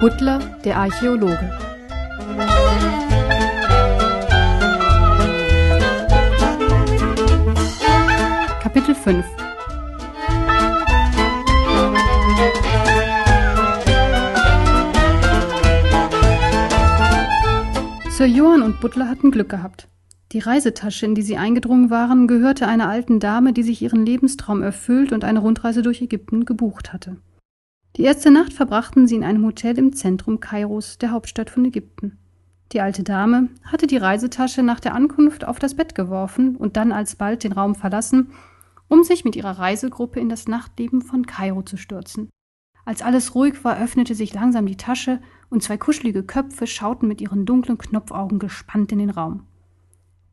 Butler, der Archäologe. Kapitel 5 Sir Johann und Butler hatten Glück gehabt. Die Reisetasche, in die sie eingedrungen waren, gehörte einer alten Dame, die sich ihren Lebenstraum erfüllt und eine Rundreise durch Ägypten gebucht hatte. Die erste Nacht verbrachten sie in einem Hotel im Zentrum Kairos, der Hauptstadt von Ägypten. Die alte Dame hatte die Reisetasche nach der Ankunft auf das Bett geworfen und dann alsbald den Raum verlassen, um sich mit ihrer Reisegruppe in das Nachtleben von Kairo zu stürzen. Als alles ruhig war, öffnete sich langsam die Tasche und zwei kuschelige Köpfe schauten mit ihren dunklen Knopfaugen gespannt in den Raum.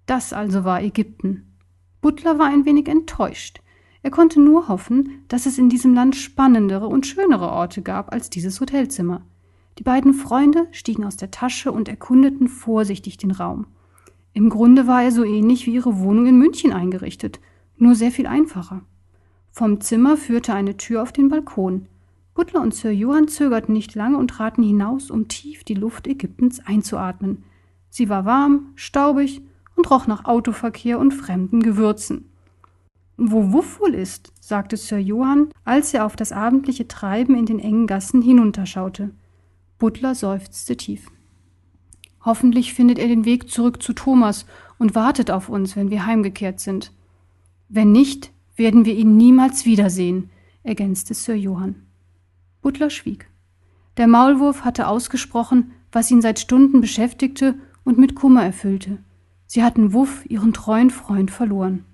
Das also war Ägypten. Butler war ein wenig enttäuscht. Er konnte nur hoffen, dass es in diesem Land spannendere und schönere Orte gab als dieses Hotelzimmer. Die beiden Freunde stiegen aus der Tasche und erkundeten vorsichtig den Raum. Im Grunde war er so ähnlich wie ihre Wohnung in München eingerichtet, nur sehr viel einfacher. Vom Zimmer führte eine Tür auf den Balkon. Butler und Sir Johann zögerten nicht lange und traten hinaus, um tief die Luft Ägyptens einzuatmen. Sie war warm, staubig und roch nach Autoverkehr und fremden Gewürzen. Wo Wuff wohl ist, sagte Sir Johann, als er auf das abendliche Treiben in den engen Gassen hinunterschaute. Butler seufzte tief. Hoffentlich findet er den Weg zurück zu Thomas und wartet auf uns, wenn wir heimgekehrt sind. Wenn nicht, werden wir ihn niemals wiedersehen, ergänzte Sir Johann. Butler schwieg. Der Maulwurf hatte ausgesprochen, was ihn seit Stunden beschäftigte und mit Kummer erfüllte. Sie hatten Wuff, ihren treuen Freund, verloren.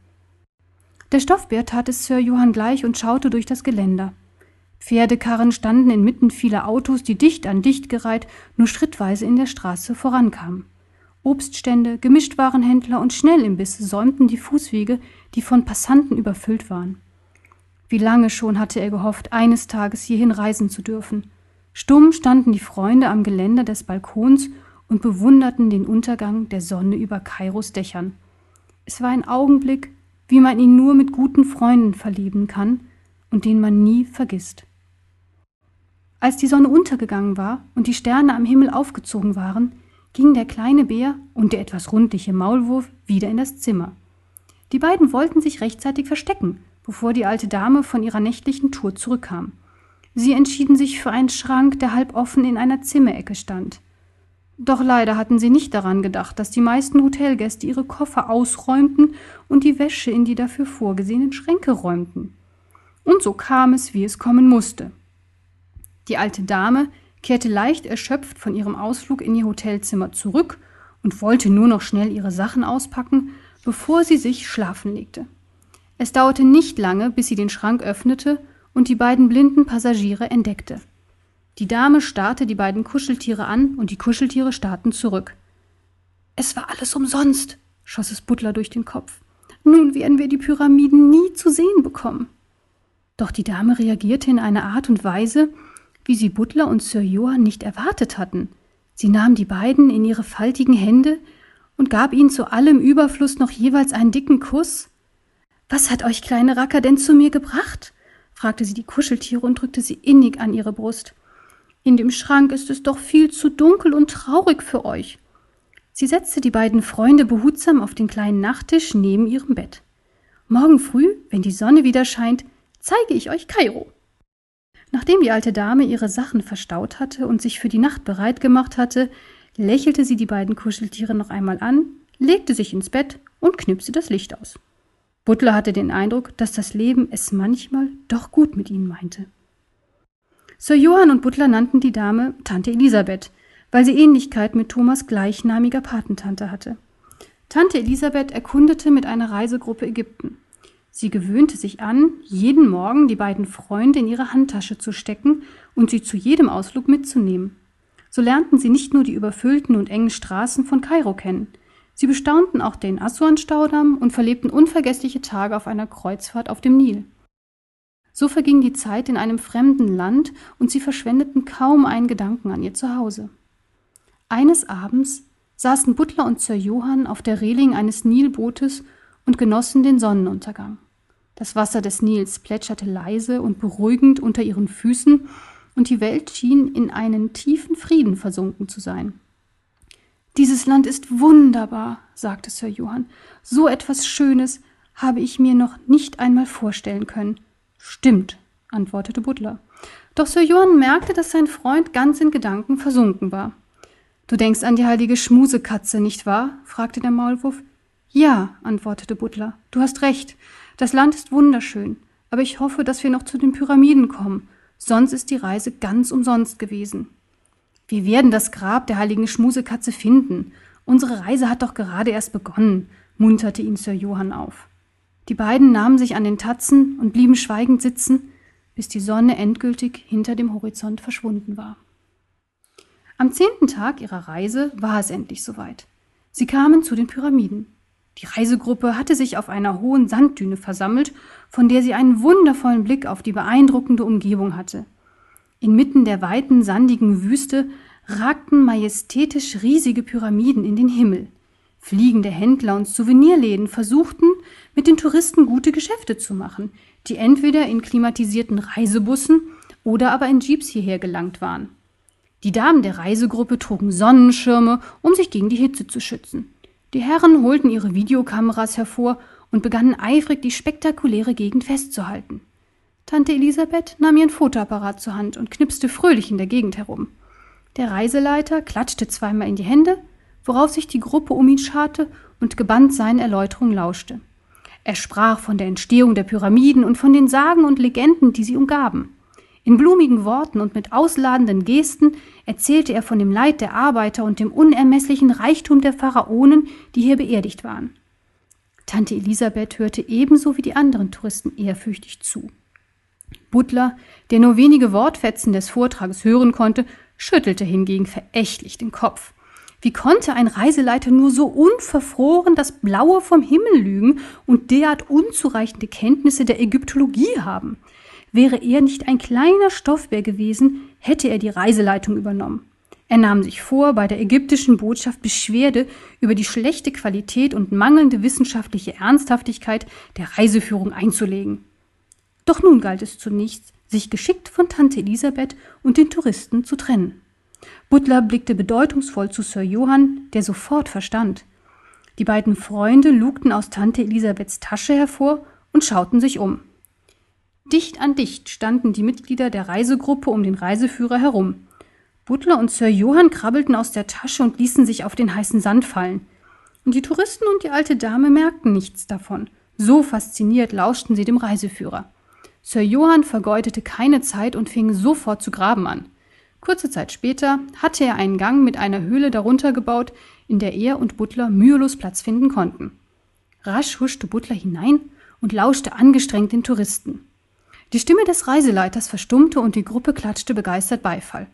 Der Stoffbär tat es Sir Johann gleich und schaute durch das Geländer. Pferdekarren standen inmitten vieler Autos, die dicht an dicht gereiht nur schrittweise in der Straße vorankamen. Obststände, Gemischtwarenhändler und Schnellimbisse säumten die Fußwege, die von Passanten überfüllt waren. Wie lange schon hatte er gehofft, eines Tages hierhin reisen zu dürfen. Stumm standen die Freunde am Geländer des Balkons und bewunderten den Untergang der Sonne über Kairos Dächern. Es war ein Augenblick, wie man ihn nur mit guten Freunden verlieben kann und den man nie vergisst. Als die Sonne untergegangen war und die Sterne am Himmel aufgezogen waren, ging der kleine Bär und der etwas rundliche Maulwurf wieder in das Zimmer. Die beiden wollten sich rechtzeitig verstecken, bevor die alte Dame von ihrer nächtlichen Tour zurückkam. Sie entschieden sich für einen Schrank, der halb offen in einer Zimmerecke stand. Doch leider hatten sie nicht daran gedacht, dass die meisten Hotelgäste ihre Koffer ausräumten und die Wäsche in die dafür vorgesehenen Schränke räumten. Und so kam es, wie es kommen musste. Die alte Dame kehrte leicht erschöpft von ihrem Ausflug in ihr Hotelzimmer zurück und wollte nur noch schnell ihre Sachen auspacken, bevor sie sich schlafen legte. Es dauerte nicht lange, bis sie den Schrank öffnete und die beiden blinden Passagiere entdeckte. Die Dame starrte die beiden Kuscheltiere an und die Kuscheltiere starrten zurück. Es war alles umsonst, schoss es Butler durch den Kopf. Nun werden wir die Pyramiden nie zu sehen bekommen. Doch die Dame reagierte in einer Art und Weise, wie sie Butler und Sir Johann nicht erwartet hatten. Sie nahm die beiden in ihre faltigen Hände und gab ihnen zu allem Überfluss noch jeweils einen dicken Kuss. Was hat euch kleine Racker denn zu mir gebracht? fragte sie die Kuscheltiere und drückte sie innig an ihre Brust. In dem Schrank ist es doch viel zu dunkel und traurig für euch. Sie setzte die beiden Freunde behutsam auf den kleinen Nachttisch neben ihrem Bett. Morgen früh, wenn die Sonne wieder scheint, zeige ich euch Kairo. Nachdem die alte Dame ihre Sachen verstaut hatte und sich für die Nacht bereit gemacht hatte, lächelte sie die beiden Kuscheltiere noch einmal an, legte sich ins Bett und knipste das Licht aus. Butler hatte den Eindruck, dass das Leben es manchmal doch gut mit ihnen meinte. Sir Johann und Butler nannten die Dame Tante Elisabeth, weil sie Ähnlichkeit mit Thomas gleichnamiger Patentante hatte. Tante Elisabeth erkundete mit einer Reisegruppe Ägypten. Sie gewöhnte sich an, jeden Morgen die beiden Freunde in ihre Handtasche zu stecken und sie zu jedem Ausflug mitzunehmen. So lernten sie nicht nur die überfüllten und engen Straßen von Kairo kennen, sie bestaunten auch den Assuan-Staudamm und verlebten unvergessliche Tage auf einer Kreuzfahrt auf dem Nil. So verging die Zeit in einem fremden Land und sie verschwendeten kaum einen Gedanken an ihr Zuhause. Eines Abends saßen Butler und Sir Johann auf der Reling eines Nilbootes und genossen den Sonnenuntergang. Das Wasser des Nils plätscherte leise und beruhigend unter ihren Füßen, und die Welt schien in einen tiefen Frieden versunken zu sein. Dieses Land ist wunderbar, sagte Sir Johann. So etwas Schönes habe ich mir noch nicht einmal vorstellen können. Stimmt, antwortete Butler. Doch Sir Johann merkte, dass sein Freund ganz in Gedanken versunken war. Du denkst an die heilige Schmusekatze, nicht wahr? fragte der Maulwurf. Ja, antwortete Butler. Du hast recht. Das Land ist wunderschön. Aber ich hoffe, dass wir noch zu den Pyramiden kommen. Sonst ist die Reise ganz umsonst gewesen. Wir werden das Grab der heiligen Schmusekatze finden. Unsere Reise hat doch gerade erst begonnen, munterte ihn Sir Johann auf. Die beiden nahmen sich an den Tatzen und blieben schweigend sitzen, bis die Sonne endgültig hinter dem Horizont verschwunden war. Am zehnten Tag ihrer Reise war es endlich soweit. Sie kamen zu den Pyramiden. Die Reisegruppe hatte sich auf einer hohen Sanddüne versammelt, von der sie einen wundervollen Blick auf die beeindruckende Umgebung hatte. Inmitten der weiten, sandigen Wüste ragten majestätisch riesige Pyramiden in den Himmel. Fliegende Händler und Souvenirläden versuchten, mit den Touristen gute Geschäfte zu machen, die entweder in klimatisierten Reisebussen oder aber in Jeeps hierher gelangt waren. Die Damen der Reisegruppe trugen Sonnenschirme, um sich gegen die Hitze zu schützen. Die Herren holten ihre Videokameras hervor und begannen eifrig die spektakuläre Gegend festzuhalten. Tante Elisabeth nahm ihren Fotoapparat zur Hand und knipste fröhlich in der Gegend herum. Der Reiseleiter klatschte zweimal in die Hände, worauf sich die Gruppe um ihn scharte und gebannt seinen Erläuterungen lauschte. Er sprach von der Entstehung der Pyramiden und von den Sagen und Legenden, die sie umgaben. In blumigen Worten und mit ausladenden Gesten erzählte er von dem Leid der Arbeiter und dem unermesslichen Reichtum der Pharaonen, die hier beerdigt waren. Tante Elisabeth hörte ebenso wie die anderen Touristen ehrfürchtig zu. Butler, der nur wenige Wortfetzen des Vortrages hören konnte, schüttelte hingegen verächtlich den Kopf. Wie konnte ein Reiseleiter nur so unverfroren das Blaue vom Himmel lügen und derart unzureichende Kenntnisse der Ägyptologie haben? Wäre er nicht ein kleiner Stoffbär gewesen, hätte er die Reiseleitung übernommen. Er nahm sich vor, bei der ägyptischen Botschaft Beschwerde über die schlechte Qualität und mangelnde wissenschaftliche Ernsthaftigkeit der Reiseführung einzulegen. Doch nun galt es zunächst, sich geschickt von Tante Elisabeth und den Touristen zu trennen. Butler blickte bedeutungsvoll zu Sir Johann, der sofort verstand. Die beiden Freunde lugten aus Tante Elisabeths Tasche hervor und schauten sich um. Dicht an dicht standen die Mitglieder der Reisegruppe um den Reiseführer herum. Butler und Sir Johann krabbelten aus der Tasche und ließen sich auf den heißen Sand fallen. Und die Touristen und die alte Dame merkten nichts davon. So fasziniert lauschten sie dem Reiseführer. Sir Johann vergeudete keine Zeit und fing sofort zu graben an. Kurze Zeit später hatte er einen Gang mit einer Höhle darunter gebaut, in der er und Butler mühelos Platz finden konnten. Rasch huschte Butler hinein und lauschte angestrengt den Touristen. Die Stimme des Reiseleiters verstummte und die Gruppe klatschte begeistert Beifall.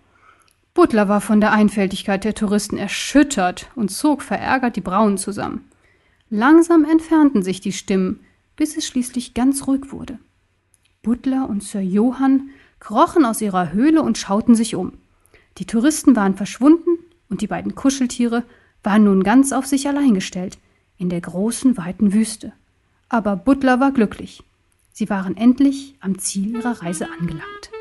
Butler war von der Einfältigkeit der Touristen erschüttert und zog verärgert die Brauen zusammen. Langsam entfernten sich die Stimmen, bis es schließlich ganz ruhig wurde. Butler und Sir Johann krochen aus ihrer Höhle und schauten sich um. Die Touristen waren verschwunden und die beiden Kuscheltiere waren nun ganz auf sich allein gestellt, in der großen, weiten Wüste. Aber Butler war glücklich. Sie waren endlich am Ziel ihrer Reise angelangt.